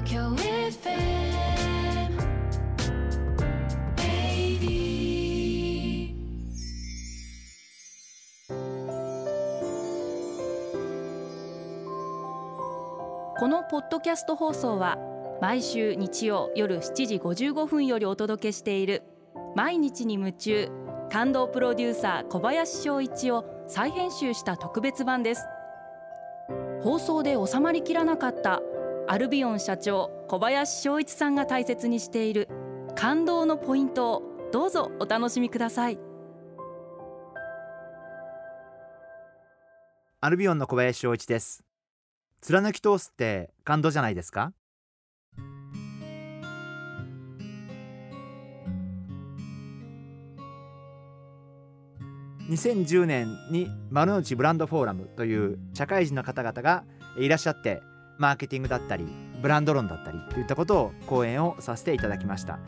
東京 FM 80このポッドキャスト放送は毎週日曜夜7時55分よりお届けしている毎日に夢中感動プロデューサー小林翔一を再編集した特別版です。放送で収まりきらなかったアルビオン社長小林翔一さんが大切にしている感動のポイントをどうぞお楽しみください。アルビオンの小林翔一です。貫き通すって感動じゃないですか？2010年に丸の内ブランドフォーラムという社会人の方々がいらっしゃってマーケティングだったりブランド論だったりといったことを講演をさせていただきました。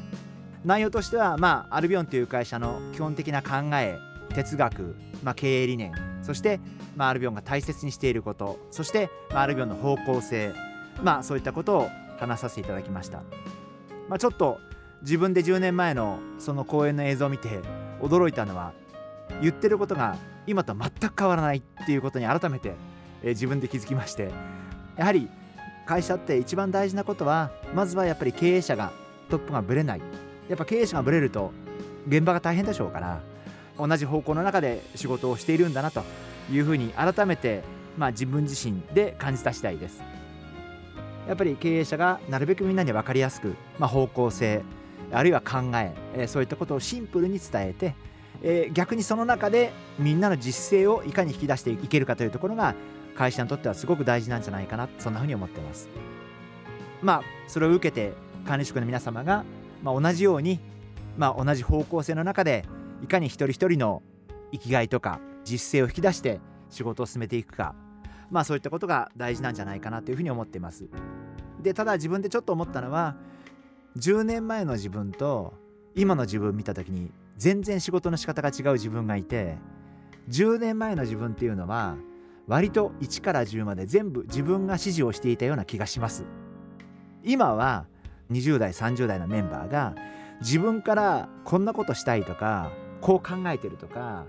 内容としては、まあ、アルビオンという会社の基本的な考え哲学、まあ、経営理念そして、まあ、アルビオンが大切にしていることそして、まあ、アルビオンの方向性、まあ、そういったことを話させていただきました、まあ、ちょっと自分で10年前のその講演の映像を見て驚いたのは言ってることが今と全く変わらないっていうことに改めて、えー自分で気づきましてやはり会社って一番大事なことはまずはやっぱり経営者がトップがぶれない。やっぱ経営者がぶれると現場が大変でしょうから同じ方向の中で仕事をしているんだなというふうに改めて、まあ、自分自身で感じた次第です。やっぱり経営者がなるべくみんなに分かりやすく、まあ、方向性あるいは考ええそういったことをシンプルに伝えて、え逆にその中でみんなの実践をいかに引き出していけるかというところが会社にとってはすごく大事なんじゃないかなそんなふうに思ってます。まあそれを受けて管理職の皆様が、まあ、同じように、まあ、同じ方向性の中でいかに一人一人の生きがいとか実践を引き出して仕事を進めていくかまあそういったことが大事なんじゃないかなというふうに思っています。でただ自分でちょっと思ったのは10年前の自分と今の自分見た時に全然仕事の仕方が違う自分がいて10年前の自分っていうのは割と1から10まで全部自分が指示をしていたような気がします今は20代30代のメンバーが自分からこんなことしたいとかこう考えてるとか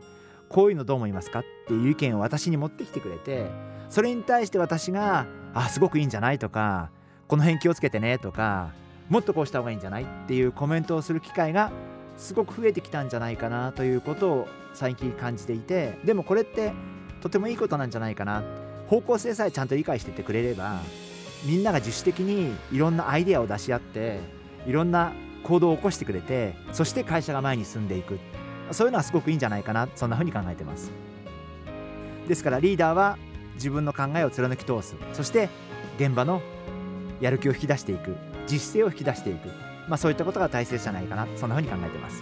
こういうのどう思いますかっていう意見を私に持ってきてくれてそれに対して私が「あすごくいいんじゃない?」とか「この辺気をつけてね」とか「もっとこうした方がいいんじゃない?」っていうコメントをする機会がすごく増えてきたんじゃないかなということを最近感じていてでもこれってとてもいいことなんじゃないかな。方向性さえちゃんと理解してってくれればみんなが自主的にいろんなアイデアを出し合っていろんな行動を起こしてくれてそして会社が前に進んでいく。そういうのはすごくいいんじゃないかな。そんな風に考えてます。ですからリーダーは自分の考えを貫き通す。そして現場のやる気を引き出していく。実践を引き出していく、まあ、そういったことが大切じゃないかな。そんな風に考えてます。